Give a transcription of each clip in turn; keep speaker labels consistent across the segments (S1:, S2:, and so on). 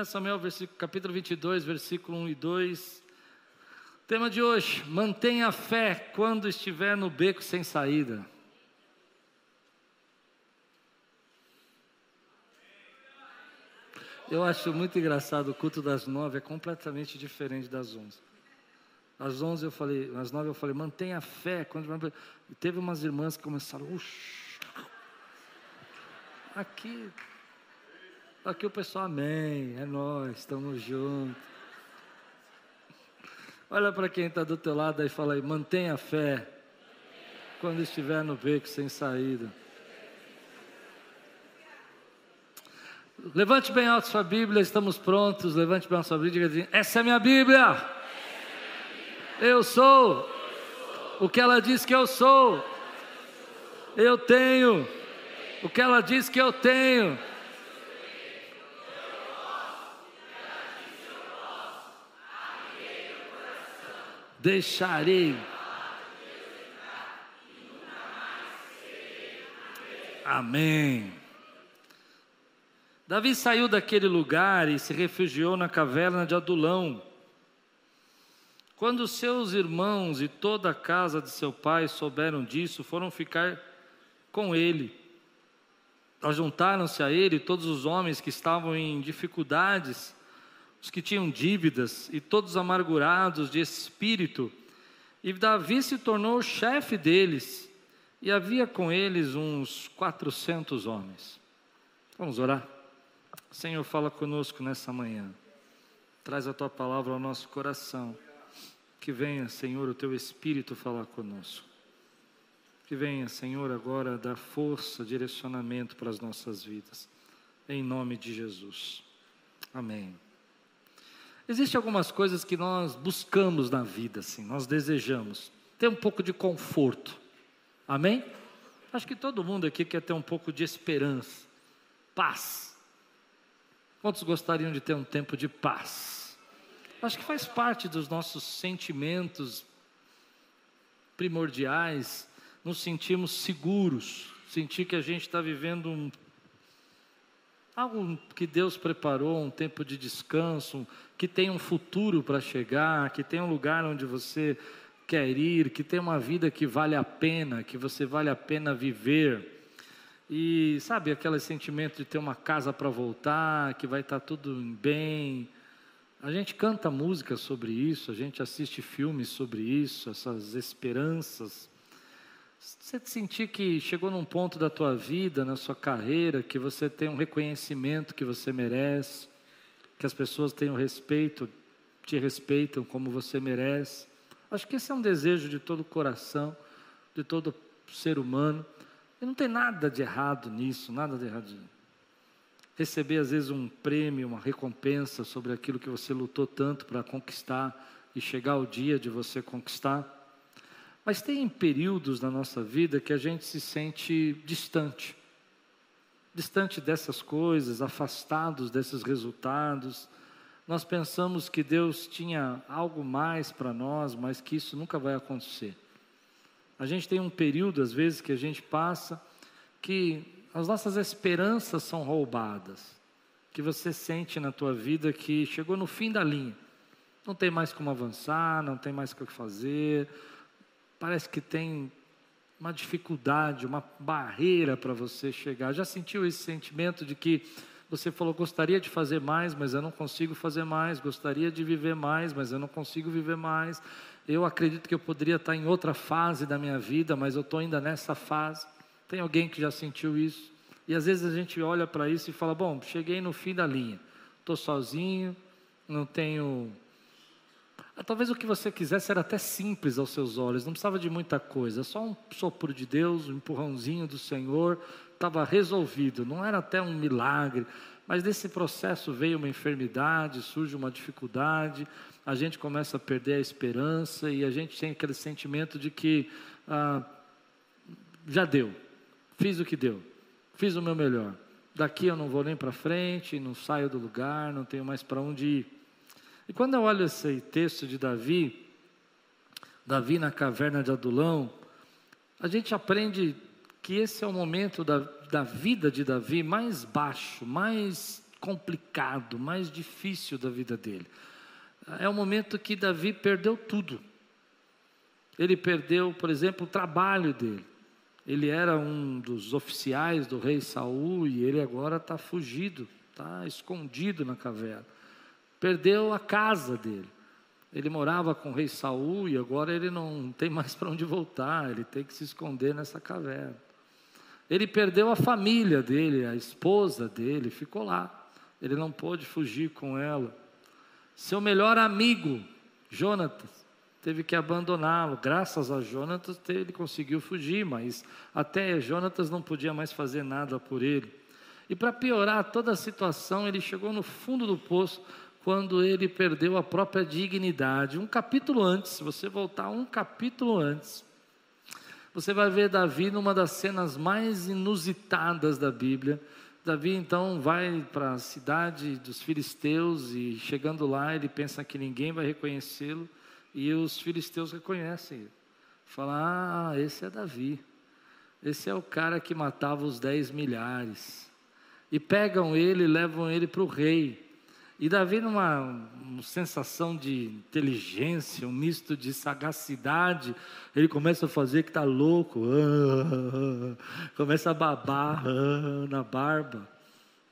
S1: 1 Samuel, versículo, capítulo 22, versículo 1 e 2. Tema de hoje: mantenha a fé quando estiver no beco sem saída. Eu acho muito engraçado, o culto das nove é completamente diferente das onze. Às onze eu falei, às nove eu falei, mantenha a fé. Quando... E teve umas irmãs que começaram, Uxa. aqui, aqui o pessoal, amém, é nós, estamos juntos. Olha para quem está do teu lado e fala aí, mantenha a fé quando estiver no beco sem saída. Levante bem alto sua Bíblia, estamos prontos. Levante bem alto sua Bíblia e diga assim: Essa é minha Bíblia. Eu sou o que ela diz que eu sou. Eu tenho o que ela diz que eu tenho. Deixarei. Amém. Davi saiu daquele lugar e se refugiou na caverna de Adulão. Quando seus irmãos e toda a casa de seu pai souberam disso, foram ficar com ele. Ajuntaram-se a ele todos os homens que estavam em dificuldades, os que tinham dívidas e todos amargurados de espírito. E Davi se tornou chefe deles, e havia com eles uns quatrocentos homens. Vamos orar. Senhor, fala conosco nessa manhã. Traz a tua palavra ao nosso coração. Que venha, Senhor, o teu Espírito falar conosco. Que venha, Senhor, agora dar força, direcionamento para as nossas vidas. Em nome de Jesus. Amém. Existem algumas coisas que nós buscamos na vida, assim, nós desejamos. Ter um pouco de conforto. Amém? Acho que todo mundo aqui quer ter um pouco de esperança, paz. Quantos gostariam de ter um tempo de paz? Acho que faz parte dos nossos sentimentos primordiais, nos sentirmos seguros, sentir que a gente está vivendo um, algo que Deus preparou, um tempo de descanso, que tem um futuro para chegar, que tem um lugar onde você quer ir, que tem uma vida que vale a pena, que você vale a pena viver. E sabe aquele sentimento de ter uma casa para voltar, que vai estar tá tudo bem. A gente canta música sobre isso, a gente assiste filmes sobre isso, essas esperanças. Você sentir que chegou num ponto da tua vida, na sua carreira, que você tem um reconhecimento que você merece, que as pessoas tenham respeito, te respeitam como você merece. Acho que esse é um desejo de todo coração, de todo ser humano. E não tem nada de errado nisso, nada de errado. Receber às vezes um prêmio, uma recompensa sobre aquilo que você lutou tanto para conquistar e chegar o dia de você conquistar. Mas tem períodos na nossa vida que a gente se sente distante. Distante dessas coisas, afastados desses resultados. Nós pensamos que Deus tinha algo mais para nós, mas que isso nunca vai acontecer. A gente tem um período, às vezes, que a gente passa que as nossas esperanças são roubadas, que você sente na tua vida que chegou no fim da linha, não tem mais como avançar, não tem mais o que fazer, parece que tem uma dificuldade, uma barreira para você chegar. Já sentiu esse sentimento de que você falou, gostaria de fazer mais, mas eu não consigo fazer mais, gostaria de viver mais, mas eu não consigo viver mais. Eu acredito que eu poderia estar em outra fase da minha vida, mas eu estou ainda nessa fase. Tem alguém que já sentiu isso? E às vezes a gente olha para isso e fala: bom, cheguei no fim da linha, estou sozinho, não tenho. Talvez o que você quisesse era até simples aos seus olhos, não precisava de muita coisa, só um sopro de Deus, um empurrãozinho do Senhor, estava resolvido, não era até um milagre, mas nesse processo veio uma enfermidade, surge uma dificuldade, a gente começa a perder a esperança e a gente tem aquele sentimento de que ah, já deu, fiz o que deu, fiz o meu melhor. Daqui eu não vou nem para frente, não saio do lugar, não tenho mais para onde ir. E quando eu olho esse texto de Davi, Davi na caverna de Adulão, a gente aprende que esse é o momento da, da vida de Davi mais baixo, mais complicado, mais difícil da vida dele. É o momento que Davi perdeu tudo. Ele perdeu, por exemplo, o trabalho dele. Ele era um dos oficiais do rei Saul e ele agora está fugido, está escondido na caverna. Perdeu a casa dele. Ele morava com o rei Saul e agora ele não tem mais para onde voltar, ele tem que se esconder nessa caverna. Ele perdeu a família dele, a esposa dele, ficou lá. Ele não pôde fugir com ela. Seu melhor amigo, Jonatas, teve que abandoná-lo. Graças a Jonatas, ele conseguiu fugir, mas até Jonatas não podia mais fazer nada por ele. E para piorar toda a situação, ele chegou no fundo do poço quando ele perdeu a própria dignidade. Um capítulo antes, se você voltar um capítulo antes, você vai ver Davi numa das cenas mais inusitadas da Bíblia. Davi então vai para a cidade dos filisteus e chegando lá ele pensa que ninguém vai reconhecê-lo e os filisteus reconhecem ele. Fala, ah, esse é Davi. Esse é o cara que matava os dez milhares. E pegam ele levam ele para o rei. E Davi, numa uma sensação de inteligência, um misto de sagacidade, ele começa a fazer que está louco, começa a babar na barba.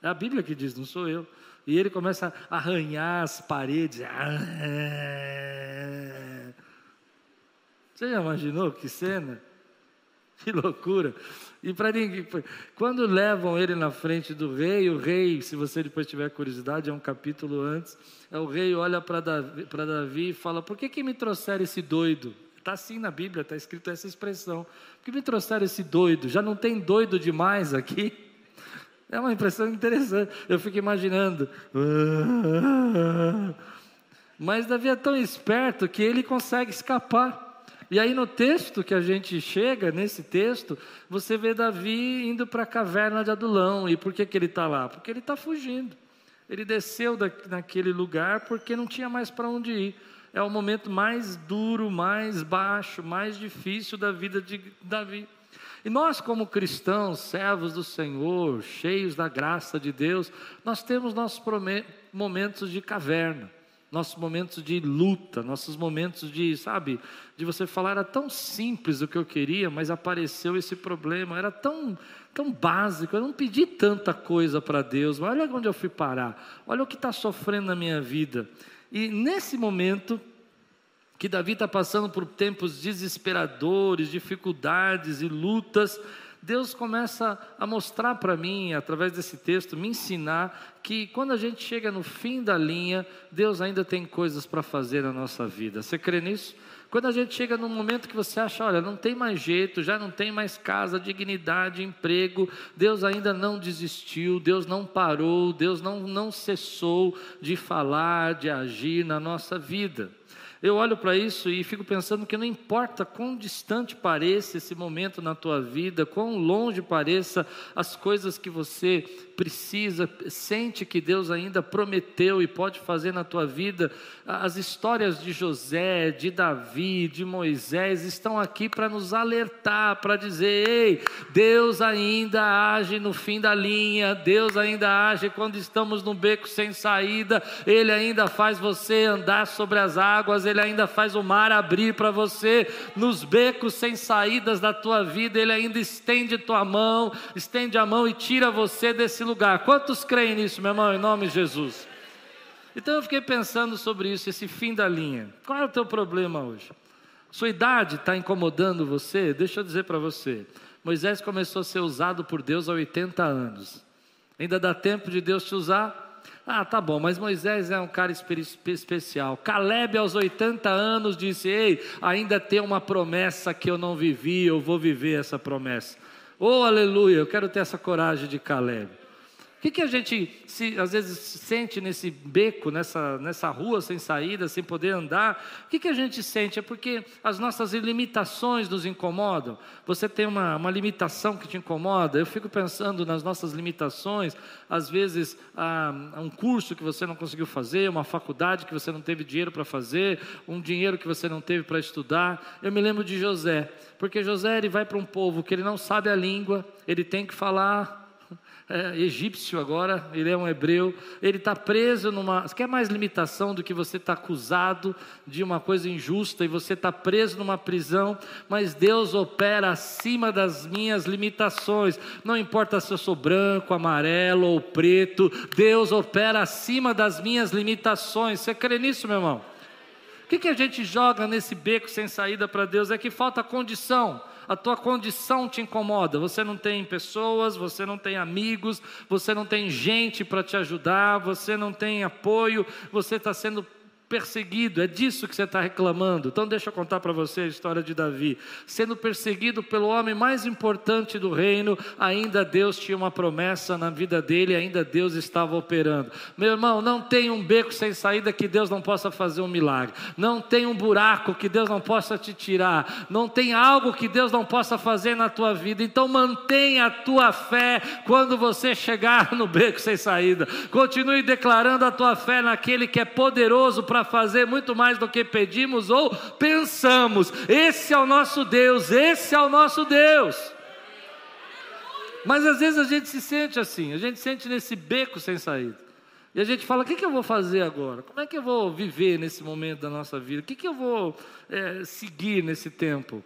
S1: É a Bíblia que diz, não sou eu. E ele começa a arranhar as paredes. Você já imaginou que cena? Que loucura! E para ninguém, quando levam ele na frente do rei, o rei, se você depois tiver curiosidade, é um capítulo antes, é o rei olha para Davi, Davi, e fala: Por que, que me trouxeram esse doido? Está assim na Bíblia, está escrito essa expressão. Por que me trouxeram esse doido? Já não tem doido demais aqui? É uma impressão interessante. Eu fico imaginando. Mas Davi é tão esperto que ele consegue escapar. E aí no texto que a gente chega, nesse texto, você vê Davi indo para a caverna de Adulão. E por que, que ele está lá? Porque ele está fugindo. Ele desceu da, naquele lugar porque não tinha mais para onde ir. É o momento mais duro, mais baixo, mais difícil da vida de Davi. E nós, como cristãos, servos do Senhor, cheios da graça de Deus, nós temos nossos momentos de caverna nossos momentos de luta, nossos momentos de, sabe, de você falar, era tão simples o que eu queria, mas apareceu esse problema, era tão, tão básico, eu não pedi tanta coisa para Deus, mas olha onde eu fui parar, olha o que está sofrendo na minha vida. E nesse momento, que Davi está passando por tempos desesperadores, dificuldades e lutas, Deus começa a mostrar para mim, através desse texto, me ensinar que quando a gente chega no fim da linha, Deus ainda tem coisas para fazer na nossa vida. Você crê nisso? Quando a gente chega num momento que você acha, olha, não tem mais jeito, já não tem mais casa, dignidade, emprego, Deus ainda não desistiu, Deus não parou, Deus não, não cessou de falar, de agir na nossa vida. Eu olho para isso e fico pensando que não importa quão distante pareça esse momento na tua vida, quão longe pareça as coisas que você precisa, sente que Deus ainda prometeu e pode fazer na tua vida. As histórias de José, de Davi, de Moisés estão aqui para nos alertar, para dizer: ei, Deus ainda age no fim da linha, Deus ainda age quando estamos no beco sem saída, Ele ainda faz você andar sobre as águas, Ele ainda faz o mar abrir para você, nos becos sem saídas da tua vida, Ele ainda estende tua mão, estende a mão e tira você desse lugar. Quantos creem nisso, meu irmão, em nome de Jesus? Então eu fiquei pensando sobre isso, esse fim da linha. Qual é o teu problema hoje? Sua idade está incomodando você? Deixa eu dizer para você. Moisés começou a ser usado por Deus há 80 anos. Ainda dá tempo de Deus te usar? Ah, tá bom, mas Moisés é um cara especial. Caleb, aos 80 anos, disse: Ei, ainda tem uma promessa que eu não vivi, eu vou viver essa promessa. Oh, aleluia, eu quero ter essa coragem de Caleb que, que a gente se, às vezes sente nesse beco, nessa, nessa rua sem saída, sem poder andar? O que, que a gente sente? É porque as nossas limitações nos incomodam. Você tem uma, uma limitação que te incomoda. Eu fico pensando nas nossas limitações, às vezes um curso que você não conseguiu fazer, uma faculdade que você não teve dinheiro para fazer, um dinheiro que você não teve para estudar. Eu me lembro de José, porque José ele vai para um povo que ele não sabe a língua, ele tem que falar é, egípcio agora, ele é um hebreu, ele está preso numa. Quer mais limitação do que você está acusado de uma coisa injusta e você está preso numa prisão, mas Deus opera acima das minhas limitações. Não importa se eu sou branco, amarelo ou preto, Deus opera acima das minhas limitações. Você crê nisso, meu irmão? O que, que a gente joga nesse beco sem saída para Deus? É que falta condição a tua condição te incomoda, você não tem pessoas, você não tem amigos, você não tem gente para te ajudar, você não tem apoio, você está sendo perseguido, é disso que você está reclamando. Então, deixa eu contar para você a história de Davi. Sendo perseguido pelo homem mais importante do reino, ainda Deus tinha uma promessa na vida dele, ainda Deus estava operando. Meu irmão, não tem um beco sem saída que Deus não possa fazer um milagre, não tem um buraco que Deus não possa te tirar, não tem algo que Deus não possa fazer na tua vida. Então, mantenha a tua fé quando você chegar no beco sem saída, continue declarando a tua fé naquele que é poderoso para fazer muito mais do que pedimos ou pensamos. Esse é o nosso Deus, esse é o nosso Deus. Mas às vezes a gente se sente assim, a gente sente nesse beco sem saída. E a gente fala: o que, que eu vou fazer agora? Como é que eu vou viver nesse momento da nossa vida? O que, que eu vou é, seguir nesse tempo?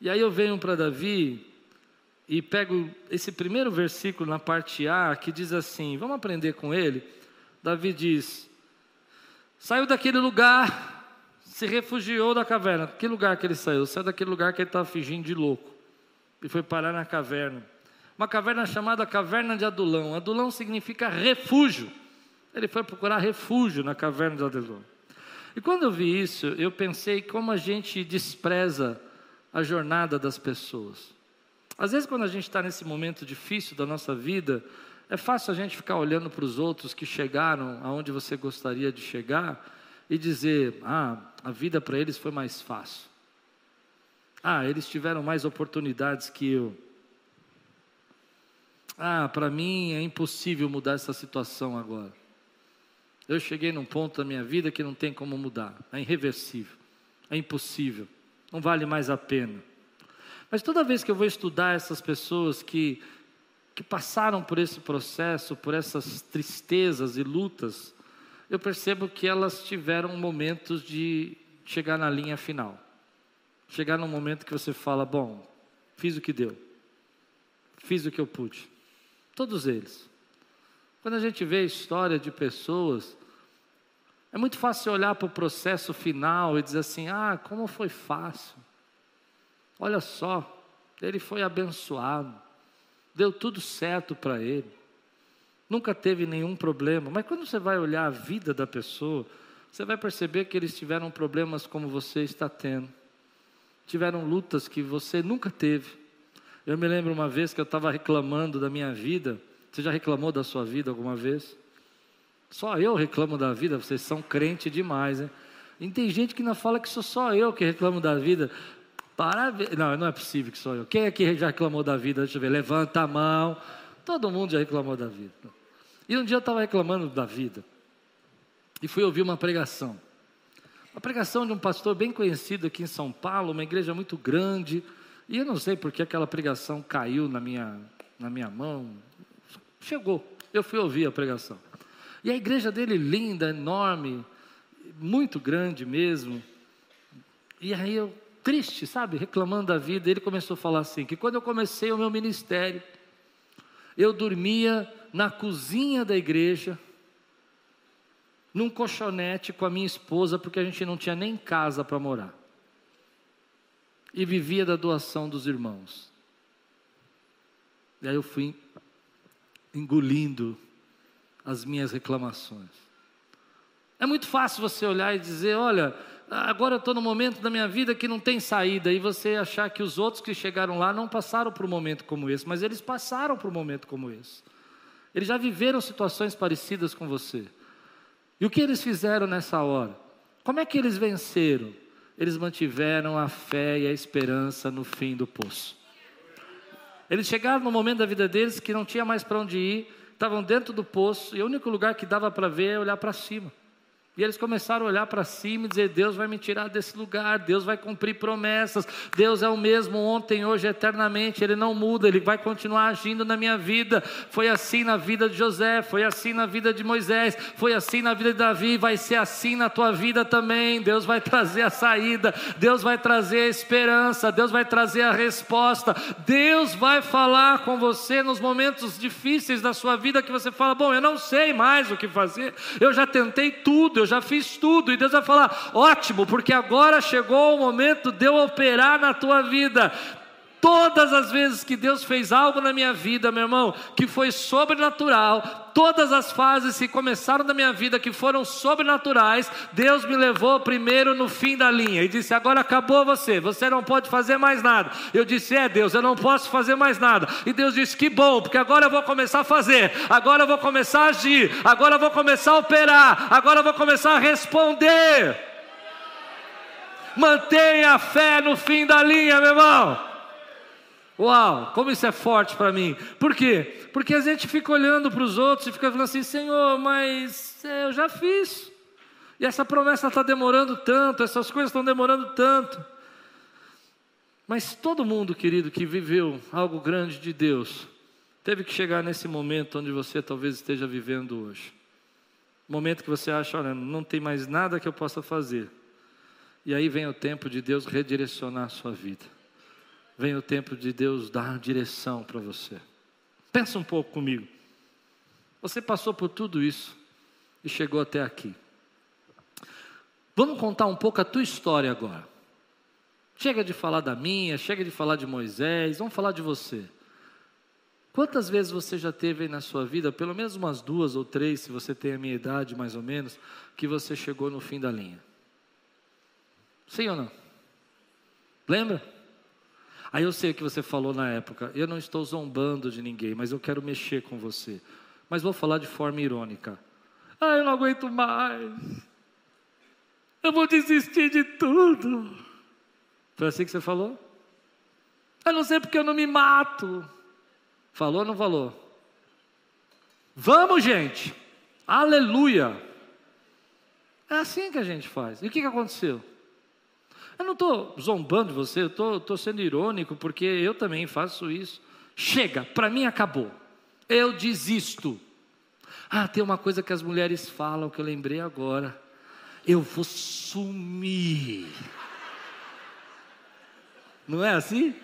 S1: E aí eu venho para Davi e pego esse primeiro versículo na parte A que diz assim: vamos aprender com ele. Davi diz: Saiu daquele lugar, se refugiou da caverna. Que lugar que ele saiu? Saiu daquele lugar que ele estava fingindo de louco. E foi parar na caverna. Uma caverna chamada Caverna de Adulão. Adulão significa refúgio. Ele foi procurar refúgio na caverna de Adulão. E quando eu vi isso, eu pensei como a gente despreza a jornada das pessoas. Às vezes, quando a gente está nesse momento difícil da nossa vida, é fácil a gente ficar olhando para os outros que chegaram aonde você gostaria de chegar e dizer: ah, a vida para eles foi mais fácil. Ah, eles tiveram mais oportunidades que eu. Ah, para mim é impossível mudar essa situação agora. Eu cheguei num ponto da minha vida que não tem como mudar, é irreversível, é impossível, não vale mais a pena. Mas toda vez que eu vou estudar essas pessoas que que passaram por esse processo, por essas tristezas e lutas, eu percebo que elas tiveram momentos de chegar na linha final. Chegar num momento que você fala: bom, fiz o que deu, fiz o que eu pude. Todos eles. Quando a gente vê a história de pessoas, é muito fácil olhar para o processo final e dizer assim: ah, como foi fácil. Olha só, ele foi abençoado deu tudo certo para ele, nunca teve nenhum problema. Mas quando você vai olhar a vida da pessoa, você vai perceber que eles tiveram problemas como você está tendo, tiveram lutas que você nunca teve. Eu me lembro uma vez que eu estava reclamando da minha vida. Você já reclamou da sua vida alguma vez? Só eu reclamo da vida, vocês são crente demais, hein? E tem gente que não fala que sou só eu que reclamo da vida. Parabéns. Não, não é possível que sou eu. Quem aqui já reclamou da vida? Deixa eu ver. Levanta a mão. Todo mundo já reclamou da vida. E um dia eu estava reclamando da vida. E fui ouvir uma pregação. Uma pregação de um pastor bem conhecido aqui em São Paulo, uma igreja muito grande. E eu não sei porque aquela pregação caiu na minha, na minha mão. Chegou. Eu fui ouvir a pregação. E a igreja dele linda, enorme, muito grande mesmo. E aí eu triste, sabe, reclamando da vida, ele começou a falar assim: que quando eu comecei o meu ministério, eu dormia na cozinha da igreja, num colchonete com a minha esposa, porque a gente não tinha nem casa para morar. E vivia da doação dos irmãos. E aí eu fui engolindo as minhas reclamações. É muito fácil você olhar e dizer: olha, agora eu estou no momento da minha vida que não tem saída, e você achar que os outros que chegaram lá não passaram por um momento como esse, mas eles passaram por um momento como esse. Eles já viveram situações parecidas com você. E o que eles fizeram nessa hora? Como é que eles venceram? Eles mantiveram a fé e a esperança no fim do poço. Eles chegaram no momento da vida deles que não tinha mais para onde ir, estavam dentro do poço, e o único lugar que dava para ver é olhar para cima. E eles começaram a olhar para cima e dizer: Deus vai me tirar desse lugar, Deus vai cumprir promessas, Deus é o mesmo ontem, hoje, eternamente, Ele não muda, Ele vai continuar agindo na minha vida. Foi assim na vida de José, foi assim na vida de Moisés, foi assim na vida de Davi, vai ser assim na tua vida também. Deus vai trazer a saída, Deus vai trazer a esperança, Deus vai trazer a resposta, Deus vai falar com você nos momentos difíceis da sua vida que você fala: Bom, eu não sei mais o que fazer, eu já tentei tudo, eu já fiz tudo, e Deus vai falar: ótimo, porque agora chegou o momento de eu operar na tua vida. Todas as vezes que Deus fez algo na minha vida, meu irmão, que foi sobrenatural, todas as fases que começaram na minha vida que foram sobrenaturais, Deus me levou primeiro no fim da linha e disse: Agora acabou você, você não pode fazer mais nada. Eu disse: É, Deus, eu não posso fazer mais nada. E Deus disse: Que bom, porque agora eu vou começar a fazer, agora eu vou começar a agir, agora eu vou começar a operar, agora eu vou começar a responder. Mantenha a fé no fim da linha, meu irmão. Uau, como isso é forte para mim. Por quê? Porque a gente fica olhando para os outros e fica falando assim: Senhor, mas é, eu já fiz. E essa promessa está demorando tanto, essas coisas estão demorando tanto. Mas todo mundo, querido, que viveu algo grande de Deus, teve que chegar nesse momento onde você talvez esteja vivendo hoje. Momento que você acha, olha, não tem mais nada que eu possa fazer. E aí vem o tempo de Deus redirecionar a sua vida vem o tempo de Deus dar direção para você. Pensa um pouco comigo. Você passou por tudo isso e chegou até aqui. Vamos contar um pouco a tua história agora. Chega de falar da minha, chega de falar de Moisés, vamos falar de você. Quantas vezes você já teve aí na sua vida, pelo menos umas duas ou três, se você tem a minha idade mais ou menos, que você chegou no fim da linha? Sim ou não? Lembra? Aí eu sei o que você falou na época. Eu não estou zombando de ninguém, mas eu quero mexer com você. Mas vou falar de forma irônica. Ah, eu não aguento mais. Eu vou desistir de tudo. Foi assim que você falou? Eu não sei porque eu não me mato. Falou ou não falou? Vamos, gente. Aleluia. É assim que a gente faz. E o que, que aconteceu? Eu não estou zombando de você, eu estou sendo irônico, porque eu também faço isso. Chega, para mim acabou. Eu desisto. Ah, tem uma coisa que as mulheres falam que eu lembrei agora. Eu vou sumir. Não é assim?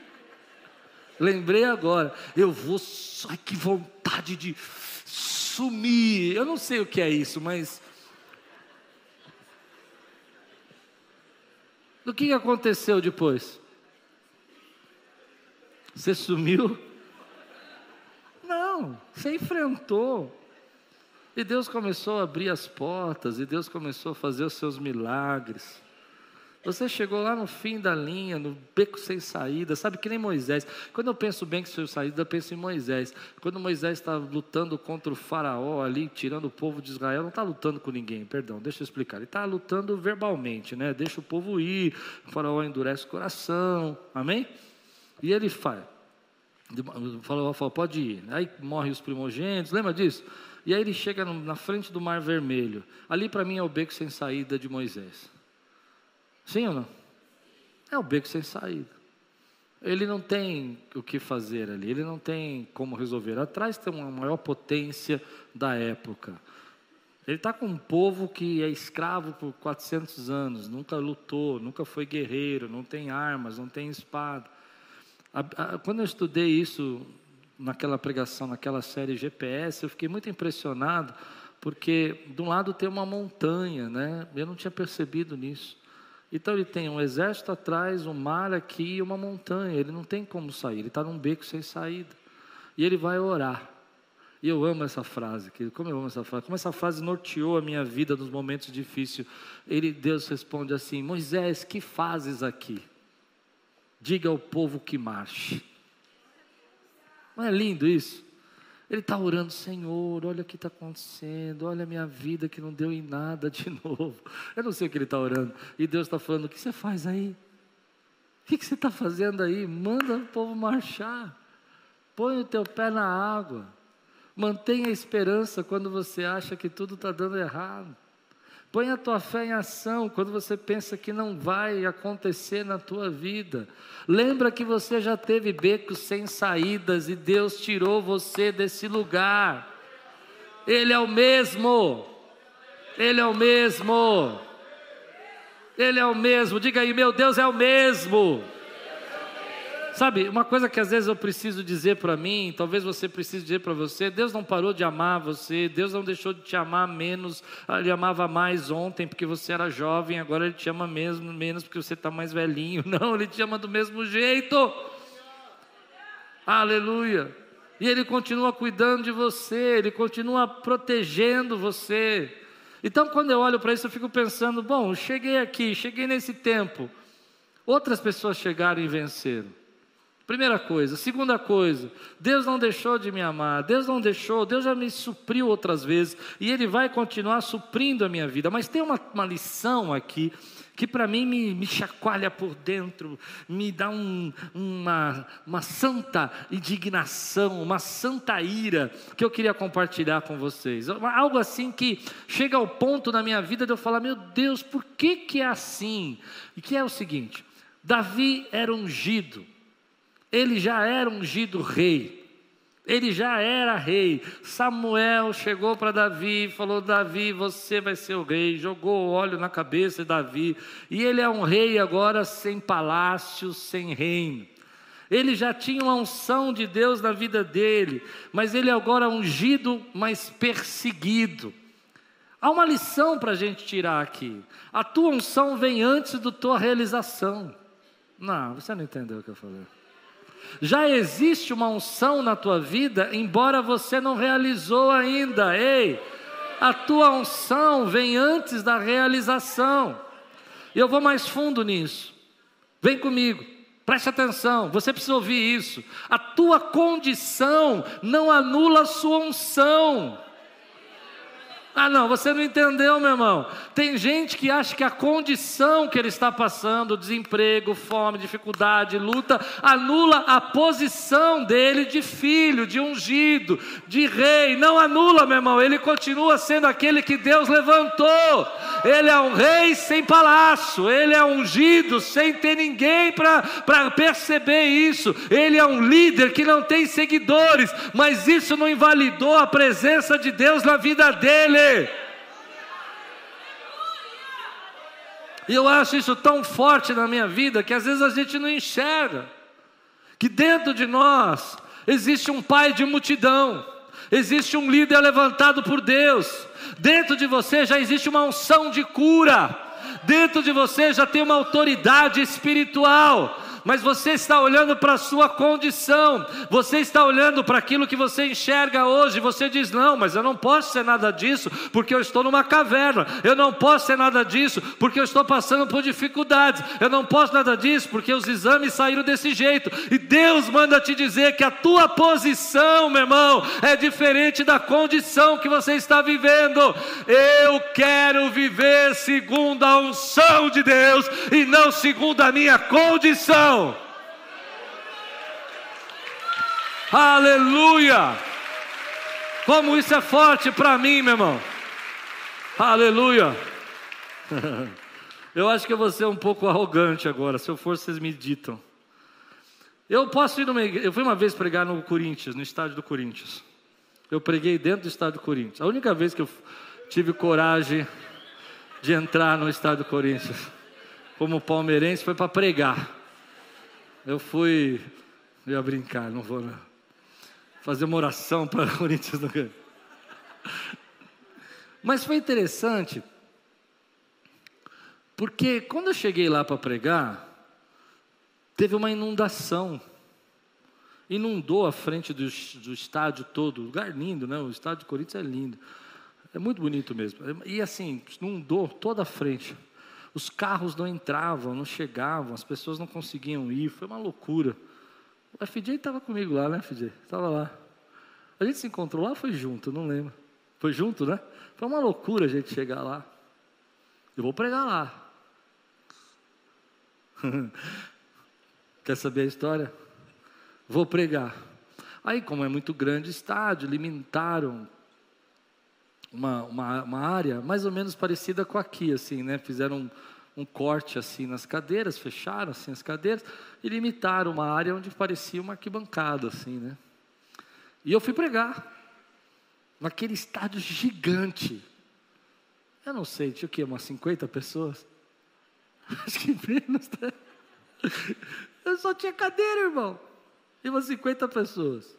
S1: Lembrei agora. Eu vou. Ai, que vontade de sumir. Eu não sei o que é isso, mas O que aconteceu depois? Você sumiu? Não, você enfrentou. E Deus começou a abrir as portas, e Deus começou a fazer os seus milagres. Você chegou lá no fim da linha, no beco sem saída, sabe que nem Moisés. Quando eu penso bem que sem saída, eu penso em Moisés. Quando Moisés está lutando contra o faraó ali, tirando o povo de Israel, não está lutando com ninguém, perdão, deixa eu explicar. Ele está lutando verbalmente, né? Deixa o povo ir, o faraó endurece o coração, amém? E ele faz. Fala, pode ir. Aí morre os primogênitos, lembra disso? E aí ele chega na frente do Mar Vermelho. Ali para mim é o beco sem saída de Moisés. Sim ou não? É o beco sem saída. Ele não tem o que fazer ali, ele não tem como resolver. Atrás tem uma maior potência da época. Ele está com um povo que é escravo por 400 anos, nunca lutou, nunca foi guerreiro, não tem armas, não tem espada. Quando eu estudei isso naquela pregação, naquela série GPS, eu fiquei muito impressionado, porque de um lado tem uma montanha, né? Eu não tinha percebido nisso. Então ele tem um exército atrás, um mar aqui e uma montanha. Ele não tem como sair, ele está num beco sem saída. E ele vai orar. E eu amo essa frase, como eu amo essa frase, como essa frase norteou a minha vida nos momentos difíceis. Ele, Deus responde assim: Moisés, que fazes aqui? Diga ao povo que marche. Não é lindo isso? Ele está orando, Senhor, olha o que está acontecendo, olha a minha vida que não deu em nada de novo. Eu não sei o que ele está orando. E Deus está falando: o que você faz aí? O que, você está fazendo aí? Manda o povo marchar. Põe o teu pé na água. Mantenha a esperança quando você acha que tudo está dando errado. Põe a tua fé em ação quando você pensa que não vai acontecer na tua vida. Lembra que você já teve becos sem saídas e Deus tirou você desse lugar. Ele é o mesmo. Ele é o mesmo. Ele é o mesmo. Diga aí, meu Deus é o mesmo. Sabe, uma coisa que às vezes eu preciso dizer para mim, talvez você precise dizer para você: Deus não parou de amar você, Deus não deixou de te amar menos, ah, Ele amava mais ontem porque você era jovem, agora Ele te ama mesmo menos porque você está mais velhinho. Não, Ele te ama do mesmo jeito. Aleluia. E Ele continua cuidando de você, Ele continua protegendo você. Então, quando eu olho para isso, eu fico pensando: bom, cheguei aqui, cheguei nesse tempo. Outras pessoas chegaram e venceram. Primeira coisa. Segunda coisa, Deus não deixou de me amar, Deus não deixou, Deus já me supriu outras vezes e Ele vai continuar suprindo a minha vida. Mas tem uma, uma lição aqui que para mim me, me, chacoalha por dentro, me dá um, uma, uma santa indignação, uma santa ira, que eu queria compartilhar com vocês. Algo assim que chega ao ponto na minha vida de eu falar: meu Deus, por que, que é assim? E que é o seguinte: Davi era ungido ele já era ungido rei. Ele já era rei. Samuel chegou para Davi e falou: Davi, você vai ser o rei. Jogou óleo na cabeça de Davi. E ele é um rei agora sem palácio, sem reino. Ele já tinha uma unção de Deus na vida dele, mas ele é agora ungido, mas perseguido. Há uma lição para a gente tirar aqui. A tua unção vem antes da tua realização. Não, você não entendeu o que eu falei. Já existe uma unção na tua vida, embora você não realizou ainda. Ei, a tua unção vem antes da realização. E eu vou mais fundo nisso. Vem comigo. Preste atenção, você precisa ouvir isso. A tua condição não anula a sua unção. Ah, não, você não entendeu, meu irmão. Tem gente que acha que a condição que ele está passando, desemprego, fome, dificuldade, luta, anula a posição dele de filho, de ungido, de rei. Não anula, meu irmão. Ele continua sendo aquele que Deus levantou. Ele é um rei sem palácio, ele é ungido sem ter ninguém para perceber isso. Ele é um líder que não tem seguidores, mas isso não invalidou a presença de Deus na vida dele. E eu acho isso tão forte na minha vida que às vezes a gente não enxerga. Que dentro de nós existe um pai de multidão, existe um líder levantado por Deus. Dentro de você já existe uma unção de cura. Dentro de você já tem uma autoridade espiritual mas você está olhando para a sua condição, você está olhando para aquilo que você enxerga hoje, você diz: não, mas eu não posso ser nada disso, porque eu estou numa caverna, eu não posso ser nada disso, porque eu estou passando por dificuldades, eu não posso nada disso, porque os exames saíram desse jeito, e Deus manda te dizer que a tua posição, meu irmão, é diferente da condição que você está vivendo. Eu quero viver segundo a unção de Deus e não segundo a minha condição coração. Aleluia! Como isso é forte para mim, meu irmão. Aleluia! Eu acho que eu vou ser um pouco arrogante agora. Se eu for, vocês me ditam. Eu posso ir numa igreja. Eu fui uma vez pregar no Corinthians, no estádio do Corinthians. Eu preguei dentro do estádio do Corinthians. A única vez que eu tive coragem de entrar no estádio do Corinthians como palmeirense foi para pregar. Eu fui. Eu ia brincar, não vou não. fazer uma oração para o Corinthians não ganhar. Mas foi interessante, porque quando eu cheguei lá para pregar, teve uma inundação. Inundou a frente do, do estádio todo, lugar lindo, né? O estádio do Corinthians é lindo. É muito bonito mesmo. E assim, inundou toda a frente. Os carros não entravam, não chegavam, as pessoas não conseguiam ir, foi uma loucura. O FJ estava comigo lá, né, FJ? Estava lá. A gente se encontrou lá foi junto? Não lembro. Foi junto, né? Foi uma loucura a gente chegar lá. Eu vou pregar lá. Quer saber a história? Vou pregar. Aí, como é muito grande estádio, limitaram uma, uma, uma área mais ou menos parecida com aqui, assim, né? Fizeram um, um corte assim nas cadeiras, fecharam assim as cadeiras e limitaram uma área onde parecia uma arquibancada, assim, né? E eu fui pregar naquele estádio gigante. Eu não sei, tinha o quê? Umas 50 pessoas? Acho que menos, né? Eu só tinha cadeira, irmão. E umas 50 pessoas.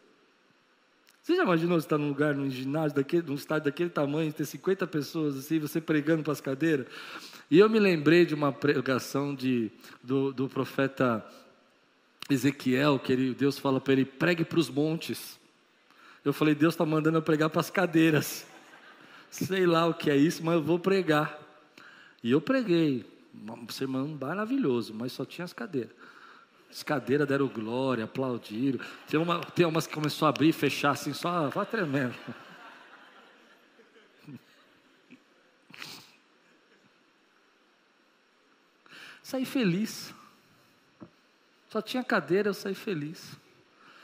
S1: Você já imaginou estar num lugar, num ginásio, daquele, num estádio daquele tamanho, ter 50 pessoas assim, você pregando para as cadeiras? E eu me lembrei de uma pregação de, do, do profeta Ezequiel, que ele, Deus fala para ele: pregue para os montes. Eu falei: Deus está mandando eu pregar para as cadeiras. Sei lá o que é isso, mas eu vou pregar. E eu preguei. Um sermão maravilhoso, mas só tinha as cadeiras. As cadeiras deram glória, aplaudiram. Tem, uma, tem umas que começou a abrir e fechar assim, só vai tremendo. Saí feliz. Só tinha cadeira, eu saí feliz.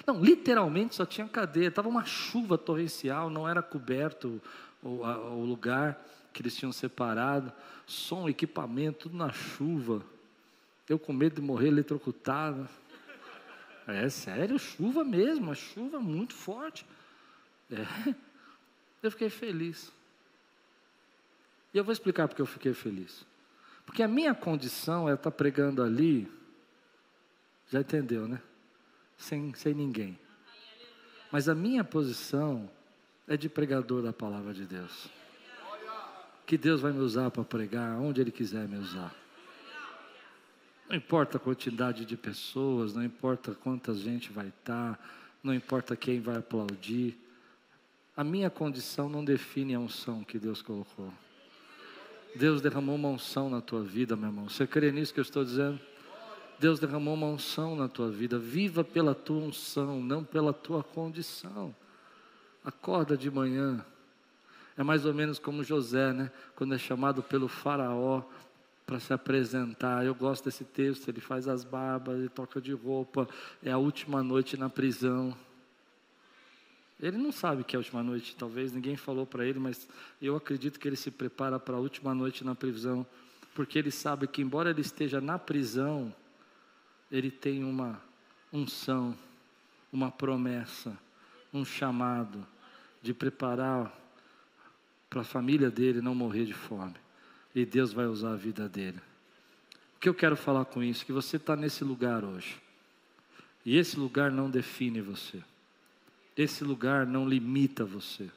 S1: Não, literalmente só tinha cadeira. Estava uma chuva torrencial, não era coberto o, a, o lugar que eles tinham separado. Som, equipamento, tudo na chuva. Eu com medo de morrer eletrocutado. É sério, chuva mesmo, uma chuva muito forte. É. Eu fiquei feliz. E eu vou explicar porque eu fiquei feliz. Porque a minha condição é estar pregando ali, já entendeu, né? Sem, sem ninguém. Mas a minha posição é de pregador da palavra de Deus. Que Deus vai me usar para pregar onde Ele quiser me usar. Não importa a quantidade de pessoas, não importa quanta gente vai estar, não importa quem vai aplaudir. A minha condição não define a unção que Deus colocou. Deus derramou uma unção na tua vida, meu irmão. Você crê nisso que eu estou dizendo? Deus derramou uma unção na tua vida. Viva pela tua unção, não pela tua condição. Acorda de manhã. É mais ou menos como José, né? Quando é chamado pelo Faraó para se apresentar. Eu gosto desse texto. Ele faz as barbas, ele toca de roupa. É a última noite na prisão. Ele não sabe que é a última noite, talvez ninguém falou para ele, mas eu acredito que ele se prepara para a última noite na prisão, porque ele sabe que, embora ele esteja na prisão, ele tem uma unção, uma promessa, um chamado de preparar para a família dele não morrer de fome. E Deus vai usar a vida dele. O que eu quero falar com isso? Que você está nesse lugar hoje. E esse lugar não define você. Esse lugar não limita você.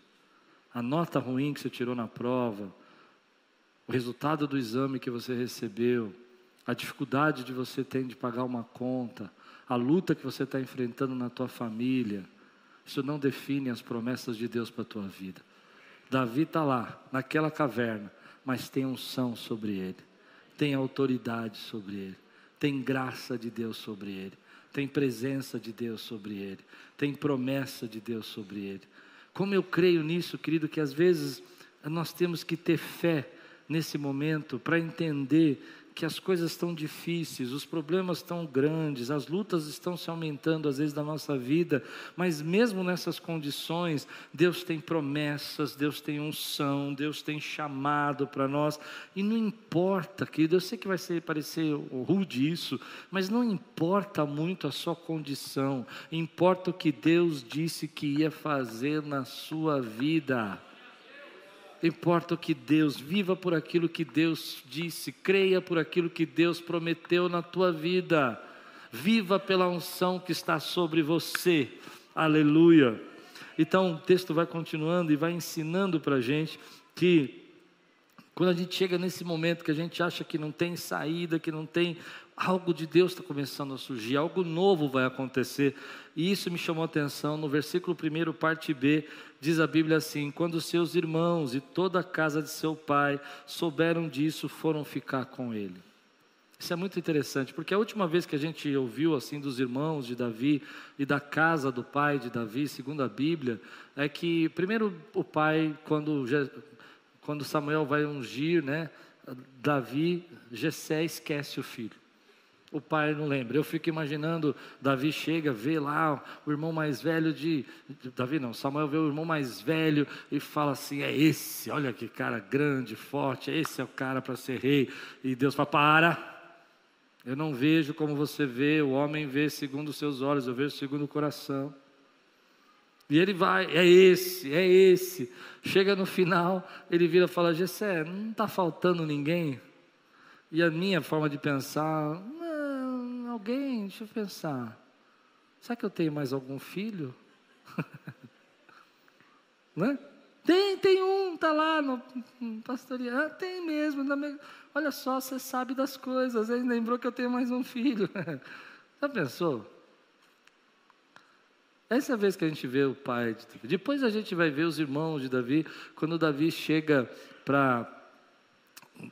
S1: A nota ruim que você tirou na prova, o resultado do exame que você recebeu, a dificuldade de você ter de pagar uma conta, a luta que você está enfrentando na tua família, isso não define as promessas de Deus para a tua vida. Davi está lá, naquela caverna, mas tem unção sobre ele, tem autoridade sobre ele, tem graça de Deus sobre ele, tem presença de Deus sobre ele, tem promessa de Deus sobre ele. Como eu creio nisso, querido, que às vezes nós temos que ter fé nesse momento para entender que as coisas estão difíceis, os problemas estão grandes, as lutas estão se aumentando às vezes da nossa vida, mas mesmo nessas condições, Deus tem promessas, Deus tem unção, Deus tem chamado para nós, e não importa, querido, eu sei que vai ser, parecer rude isso, mas não importa muito a sua condição, importa o que Deus disse que ia fazer na sua vida importa o que Deus, viva por aquilo que Deus disse, creia por aquilo que Deus prometeu na tua vida, viva pela unção que está sobre você, aleluia. Então o texto vai continuando e vai ensinando para a gente que quando a gente chega nesse momento que a gente acha que não tem saída, que não tem algo de Deus está começando a surgir, algo novo vai acontecer. E isso me chamou a atenção no versículo 1, parte B, diz a Bíblia assim: Quando seus irmãos e toda a casa de seu pai souberam disso, foram ficar com ele. Isso é muito interessante, porque a última vez que a gente ouviu assim dos irmãos de Davi e da casa do pai de Davi, segundo a Bíblia, é que primeiro o pai, quando, quando Samuel vai ungir, né, Davi, Jessé esquece o filho. O pai não lembra. Eu fico imaginando, Davi chega, vê lá o irmão mais velho de, Davi não, Samuel vê o irmão mais velho e fala assim: é esse, olha que cara grande, forte, esse é o cara para ser rei. E Deus fala: para. Eu não vejo como você vê, o homem vê segundo os seus olhos, eu vejo segundo o coração. E ele vai, é esse, é esse. Chega no final, ele vira e fala: Gessé, não está faltando ninguém? E a minha forma de pensar, alguém, deixa eu pensar. Será que eu tenho mais algum filho? né? Tem, tem um, tá lá no, no. Ah, tem mesmo. Olha só, você sabe das coisas. Ele lembrou que eu tenho mais um filho. Já pensou? Essa é a vez que a gente vê o pai de Davi. Depois a gente vai ver os irmãos de Davi, quando Davi chega para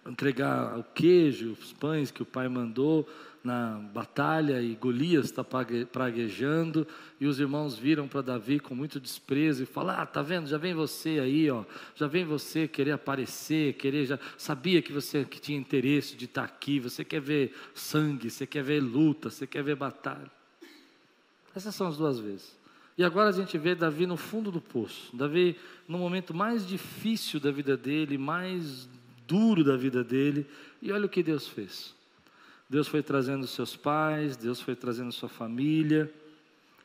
S1: entregar o queijo, os pães que o pai mandou na batalha e Golias está praguejando e os irmãos viram para Davi com muito desprezo e falam: "Ah, tá vendo? Já vem você aí, ó. Já vem você querer aparecer, querer já sabia que você que tinha interesse de estar tá aqui, você quer ver sangue, você quer ver luta, você quer ver batalha". Essas são as duas vezes. E agora a gente vê Davi no fundo do poço. Davi no momento mais difícil da vida dele, mais duro da vida dele, e olha o que Deus fez. Deus foi trazendo seus pais, Deus foi trazendo sua família,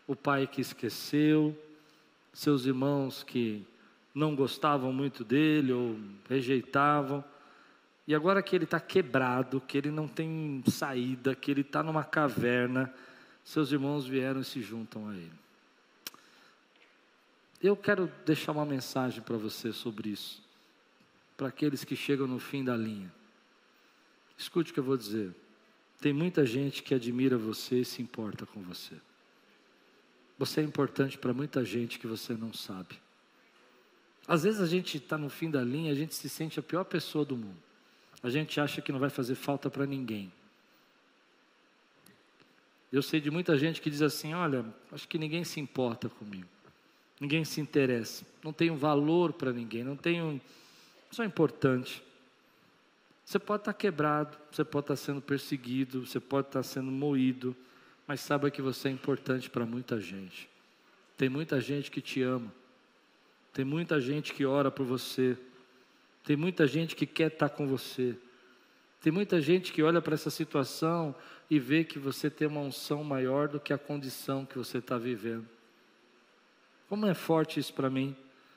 S1: o pai que esqueceu, seus irmãos que não gostavam muito dele ou rejeitavam. E agora que ele está quebrado, que ele não tem saída, que ele está numa caverna, seus irmãos vieram e se juntam a ele. Eu quero deixar uma mensagem para você sobre isso, para aqueles que chegam no fim da linha. Escute o que eu vou dizer. Tem muita gente que admira você e se importa com você. Você é importante para muita gente que você não sabe. Às vezes a gente está no fim da linha, a gente se sente a pior pessoa do mundo. A gente acha que não vai fazer falta para ninguém. Eu sei de muita gente que diz assim: olha, acho que ninguém se importa comigo, ninguém se interessa, não tenho valor para ninguém, não tenho. Sou importante. Você pode estar quebrado, você pode estar sendo perseguido, você pode estar sendo moído, mas saiba que você é importante para muita gente. Tem muita gente que te ama, tem muita gente que ora por você, tem muita gente que quer estar com você, tem muita gente que olha para essa situação e vê que você tem uma unção maior do que a condição que você está vivendo. Como é forte isso para mim?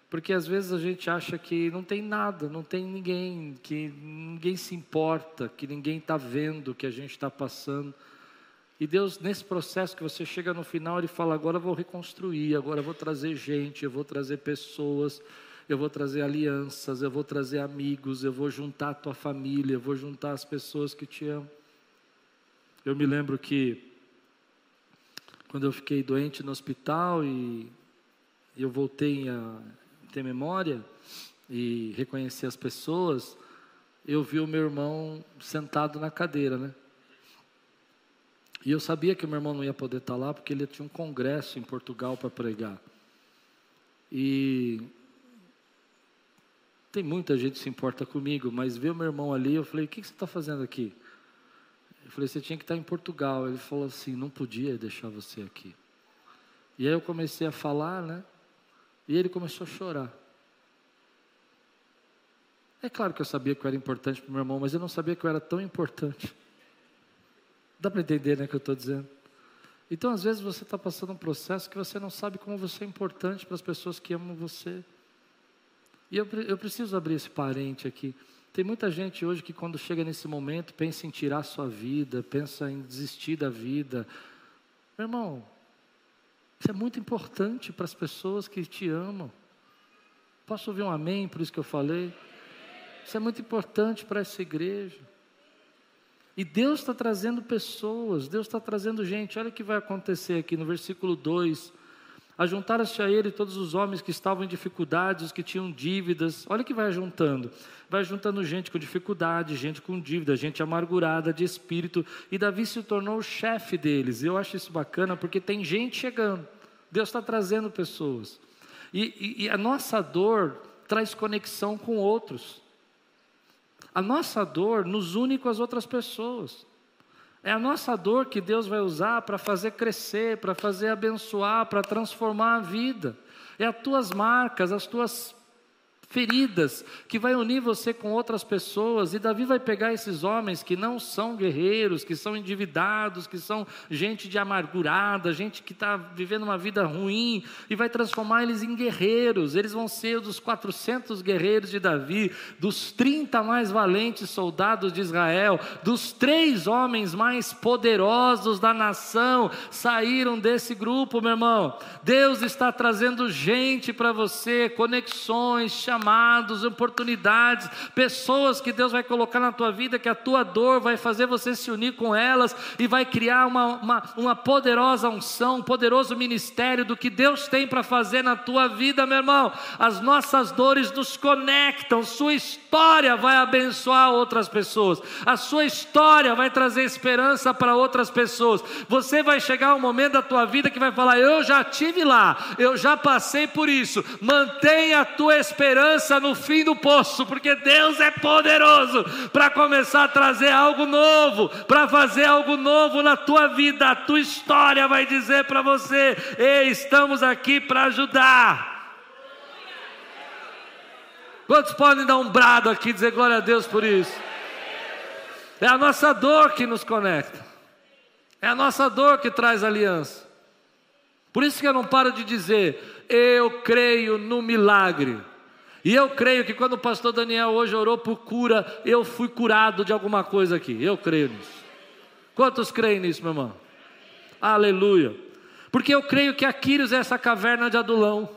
S1: Porque às vezes a gente acha que não tem nada, não tem ninguém, que ninguém se importa, que ninguém está vendo o que a gente está passando. E Deus, nesse processo que você chega no final, Ele fala: agora eu vou reconstruir, agora eu vou trazer gente, eu vou trazer pessoas, eu vou trazer alianças, eu vou trazer amigos, eu vou juntar a tua família, eu vou juntar as pessoas que te amam. Eu me lembro que, quando eu fiquei doente no hospital e eu voltei a ter memória e reconhecer as pessoas, eu vi o meu irmão sentado na cadeira, né? E eu sabia que o meu irmão não ia poder estar lá porque ele tinha um congresso em Portugal para pregar. E tem muita gente que se importa comigo, mas ver o meu irmão ali, eu falei: O que, você está fazendo aqui? Eu falei: Você tinha que estar em Portugal. Ele falou assim: Não podia deixar você aqui. E aí eu comecei a falar, né? E ele começou a chorar. É claro que eu sabia que eu era importante para o meu irmão, mas eu não sabia que eu era tão importante. Dá para entender, né, o que eu estou dizendo? Então, às vezes, você está passando um processo que você não sabe como você é importante para as pessoas que amam você. E eu, eu preciso abrir esse parente aqui. Tem muita gente hoje que, quando chega nesse momento, pensa em tirar sua vida, pensa em desistir da vida. Meu irmão, isso é muito importante para as pessoas que te amam. Posso ouvir um amém por isso que eu falei? Isso é muito importante para essa igreja. E Deus está trazendo pessoas, Deus está trazendo gente. Olha o que vai acontecer aqui no versículo 2. Ajuntaram-se a ele todos os homens que estavam em dificuldades, os que tinham dívidas. Olha que vai juntando. Vai juntando gente com dificuldade, gente com dívida, gente amargurada de espírito. E Davi se tornou o chefe deles. Eu acho isso bacana porque tem gente chegando. Deus está trazendo pessoas. E, e, e a nossa dor traz conexão com outros. A nossa dor nos une com as outras pessoas. É a nossa dor que Deus vai usar para fazer crescer, para fazer abençoar, para transformar a vida. É as tuas marcas, as tuas feridas, que vai unir você com outras pessoas. E Davi vai pegar esses homens que não são guerreiros, que são endividados, que são gente de amargurada, gente que está vivendo uma vida ruim, e vai transformar eles em guerreiros. Eles vão ser dos 400 guerreiros de Davi, dos 30 mais valentes soldados de Israel, dos três homens mais poderosos da nação, saíram desse grupo, meu irmão. Deus está trazendo gente para você, conexões, chamadas chamados, oportunidades, pessoas que Deus vai colocar na tua vida, que a tua dor vai fazer você se unir com elas e vai criar uma, uma, uma poderosa unção, um poderoso ministério do que Deus tem para fazer na tua vida, meu irmão. As nossas dores nos conectam, sua história vai abençoar outras pessoas, a sua história vai trazer esperança para outras pessoas. Você vai chegar um momento da tua vida que vai falar: Eu já tive lá, eu já passei por isso. Mantenha a tua esperança esperança no fim do poço, porque Deus é poderoso para começar a trazer algo novo, para fazer algo novo na tua vida. A tua história vai dizer para você: Ei, estamos aqui para ajudar. Quantos podem dar um brado aqui e dizer glória a Deus por isso? É a nossa dor que nos conecta, é a nossa dor que traz aliança. Por isso que eu não paro de dizer, eu creio no milagre. E eu creio que quando o pastor Daniel hoje orou por cura, eu fui curado de alguma coisa aqui. Eu creio nisso. Quantos creem nisso, meu irmão? Aleluia. Porque eu creio que Aquiles é essa caverna de Adulão.